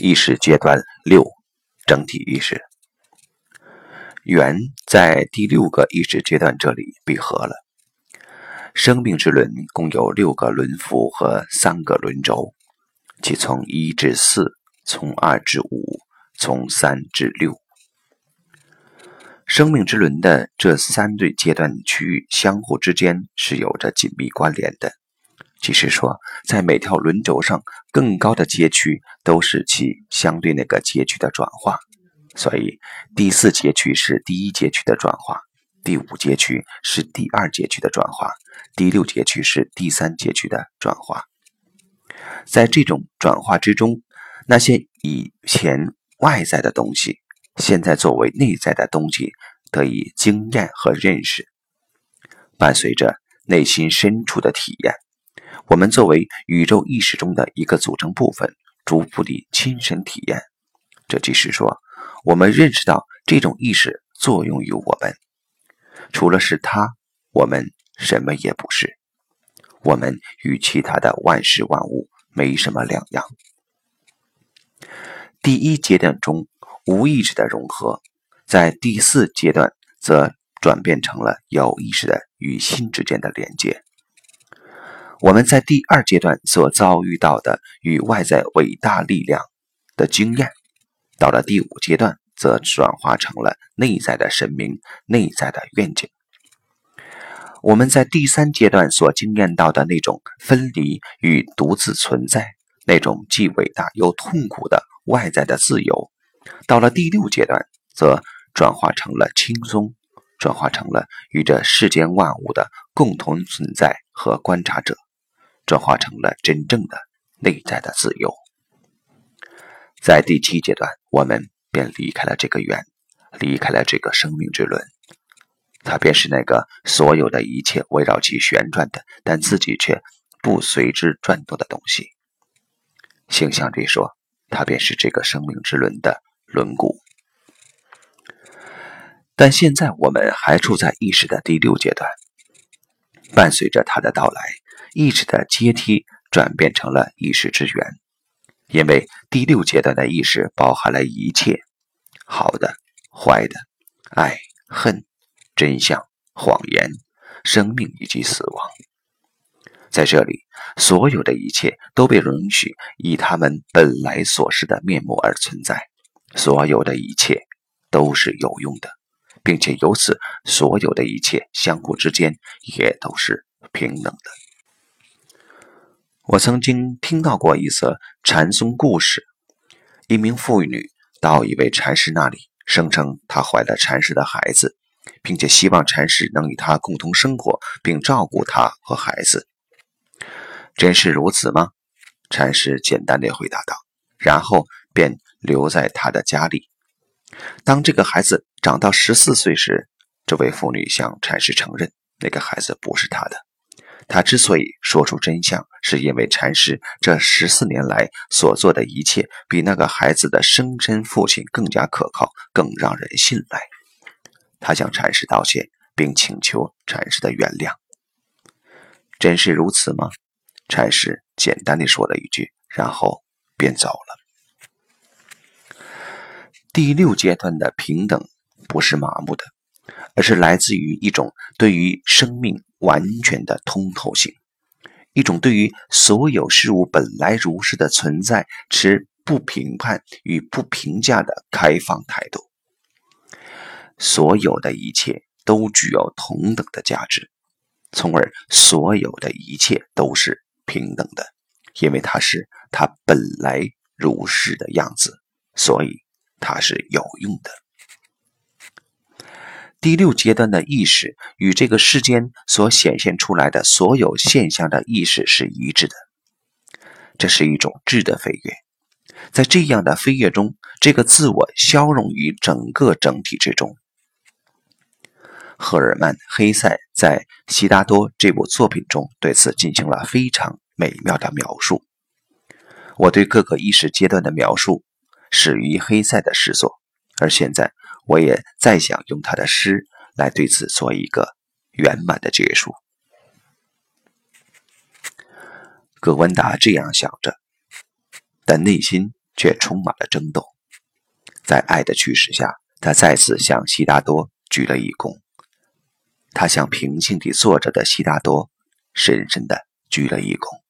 意识阶段六：整体意识。圆在第六个意识阶段这里闭合了。生命之轮共有六个轮辐和三个轮轴，即从一至四，从二至五，从三至六。生命之轮的这三对阶段区域相互之间是有着紧密关联的。即是说，在每条轮轴上，更高的街区都是其相对那个街区的转化，所以第四街区是第一街区的转化，第五街区是第二街区的转化，第六街区是第三街区的转化。在这种转化之中，那些以前外在的东西，现在作为内在的东西得以经验和认识，伴随着内心深处的体验。我们作为宇宙意识中的一个组成部分，逐步地亲身体验。这即是说，我们认识到这种意识作用于我们。除了是它，我们什么也不是。我们与其他的万事万物没什么两样。第一阶段中无意识的融合，在第四阶段则转变成了有意识的与心之间的连接。我们在第二阶段所遭遇到的与外在伟大力量的经验，到了第五阶段，则转化成了内在的神明、内在的愿景。我们在第三阶段所经验到的那种分离与独自存在，那种既伟大又痛苦的外在的自由，到了第六阶段，则转化成了轻松，转化成了与这世间万物的共同存在和观察者。转化成了真正的内在的自由。在第七阶段，我们便离开了这个圆，离开了这个生命之轮，它便是那个所有的一切围绕其旋转的，但自己却不随之转动的东西。形象地说，它便是这个生命之轮的轮毂。但现在我们还处在意识的第六阶段，伴随着它的到来。意识的阶梯转变成了意识之源，因为第六阶段的意识包含了一切好的、坏的、爱、恨、真相、谎言、生命以及死亡。在这里，所有的一切都被允许以他们本来所示的面目而存在，所有的一切都是有用的，并且由此，所有的一切相互之间也都是平等的。我曾经听到过一则禅宗故事：一名妇女到一位禅师那里，声称她怀了禅师的孩子，并且希望禅师能与她共同生活，并照顾她和孩子。真是如此吗？禅师简单地回答道，然后便留在他的家里。当这个孩子长到十四岁时，这位妇女向禅师承认，那个孩子不是她的。他之所以说出真相，是因为禅师这十四年来所做的一切，比那个孩子的生身父亲更加可靠，更让人信赖。他向禅师道歉，并请求禅师的原谅。真是如此吗？禅师简单的说了一句，然后便走了。第六阶段的平等，不是麻木的。而是来自于一种对于生命完全的通透性，一种对于所有事物本来如是的存在持不评判与不评价的开放态度。所有的一切都具有同等的价值，从而所有的一切都是平等的，因为它是它本来如是的样子，所以它是有用的。第六阶段的意识与这个世间所显现出来的所有现象的意识是一致的，这是一种质的飞跃。在这样的飞跃中，这个自我消融于整个整体之中。赫尔曼·黑塞在《悉达多》这部作品中对此进行了非常美妙的描述。我对各个意识阶段的描述始于黑塞的诗作，而现在。我也再想用他的诗来对此做一个圆满的结束。葛文达这样想着，但内心却充满了争斗。在爱的驱使下，他再次向悉达多鞠了一躬。他向平静地坐着的悉达多深深地鞠了一躬。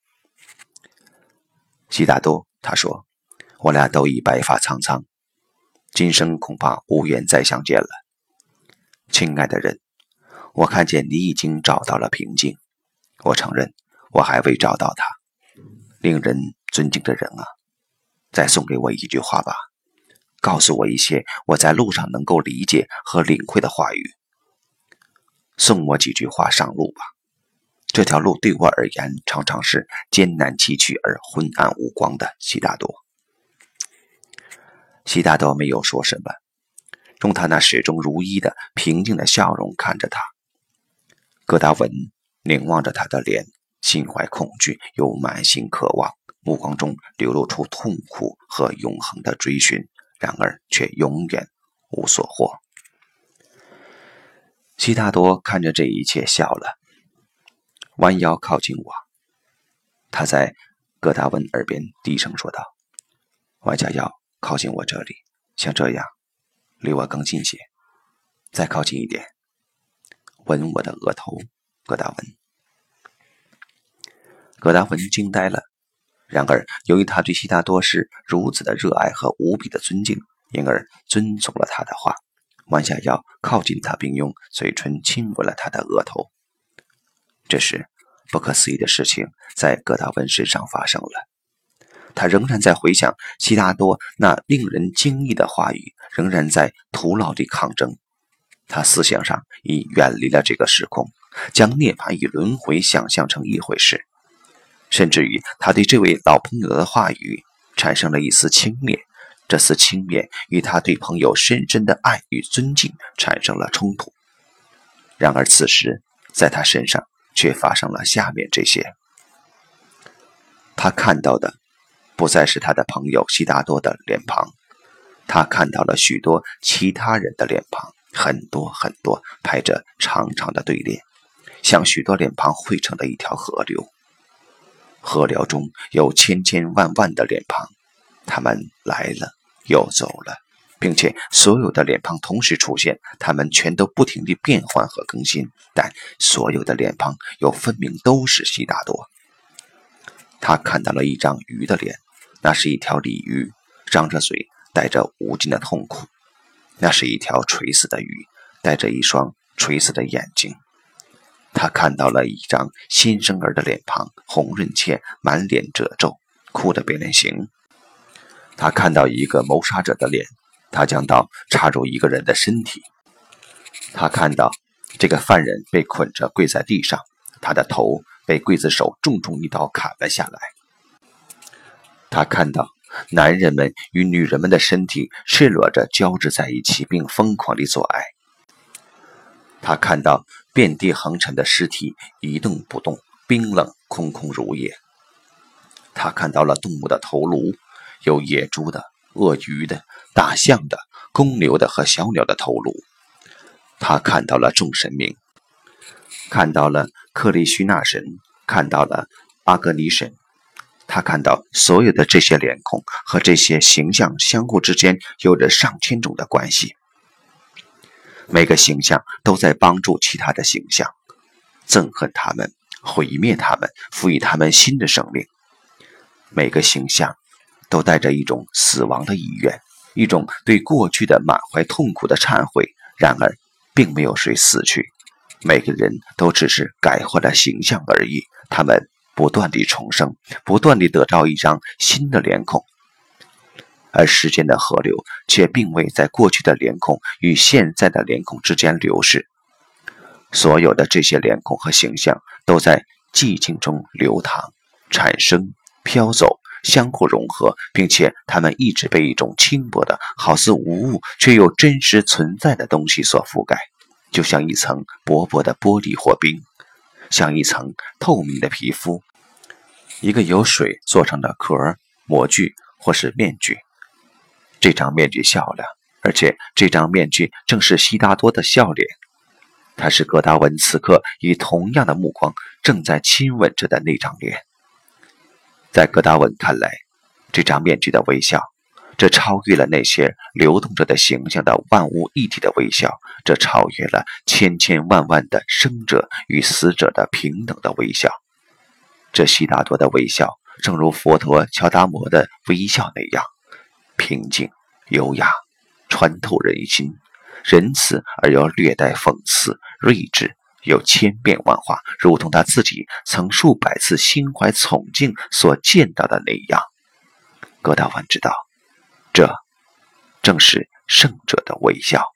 悉达多，他说：“我俩都已白发苍苍，今生恐怕无缘再相见了。亲爱的人，我看见你已经找到了平静。我承认，我还未找到他。令人尊敬的人啊，再送给我一句话吧，告诉我一些我在路上能够理解和领会的话语。送我几句话上路吧。”这条路对我而言常常是艰难崎岖而昏暗无光的。悉达多，悉达多没有说什么，用他那始终如一的平静的笑容看着他。戈达文凝望着他的脸，心怀恐惧又满心渴望，目光中流露出痛苦和永恒的追寻，然而却永远无所获。悉达多看着这一切笑了。弯腰靠近我，他在戈达文耳边低声说道：“弯下腰靠近我这里，像这样，离我更近些，再靠近一点，吻我的额头。”戈达文，戈达文惊呆了。然而，由于他对悉达多是如此的热爱和无比的尊敬，因而遵从了他的话，弯下腰靠近他，并用嘴唇亲吻了他的额头。这时，不可思议的事情在戈达文身上发生了。他仍然在回想悉达多那令人惊异的话语，仍然在徒劳地抗争。他思想上已远离了这个时空，将涅槃与轮回想象成一回事，甚至于他对这位老朋友的话语产生了一丝轻蔑。这丝轻蔑与他对朋友深深的爱与尊敬产生了冲突。然而此时，在他身上。却发生了下面这些：他看到的不再是他的朋友悉达多的脸庞，他看到了许多其他人的脸庞，很多很多排着长长的队列，像许多脸庞汇成的一条河流。河流中有千千万万的脸庞，他们来了又走了。并且所有的脸庞同时出现，他们全都不停地变换和更新，但所有的脸庞又分明都是悉达多。他看到了一张鱼的脸，那是一条鲤鱼，张着嘴，带着无尽的痛苦；那是一条垂死的鱼，带着一双垂死的眼睛。他看到了一张新生儿的脸庞，红润且满脸褶皱，哭得变脸形。他看到一个谋杀者的脸。他将刀插入一个人的身体，他看到这个犯人被捆着跪在地上，他的头被刽子手重重一刀砍了下来。他看到男人们与女人们的身体赤裸着交织在一起，并疯狂地做爱。他看到遍地横陈的尸体一动不动，冰冷空空如也。他看到了动物的头颅，有野猪的。鳄鱼的、大象的、公牛的和小鸟的头颅，他看到了众神明，看到了克里须那神，看到了阿格尼神，他看到所有的这些脸孔和这些形象相互之间有着上千种的关系，每个形象都在帮助其他的形象，憎恨他们，毁灭他们，赋予他们新的生命，每个形象。都带着一种死亡的意愿，一种对过去的满怀痛苦的忏悔。然而，并没有谁死去，每个人都只是改换了形象而已。他们不断地重生，不断地得到一张新的脸孔，而时间的河流却并未在过去的脸孔与现在的脸孔之间流逝。所有的这些脸孔和形象都在寂静中流淌、产生、飘走。相互融合，并且它们一直被一种轻薄的、好似无物却又真实存在的东西所覆盖，就像一层薄薄的玻璃或冰，像一层透明的皮肤，一个由水做成的壳、模具或是面具。这张面具笑了，而且这张面具正是悉达多的笑脸。他是戈达文此刻以同样的目光正在亲吻着的那张脸。在戈达文看来，这张面具的微笑这超越了那些流动着的形象的万物一体的微笑，这超越了千千万万的生者与死者的平等的微笑。这悉达多的微笑，正如佛陀乔达摩的微笑那样，平静、优雅、穿透人心，仁慈而又略带讽刺，睿智又千变万化，如同他自己曾数百次心怀崇敬所见到的那样。葛大文知道。这正是圣者的微笑。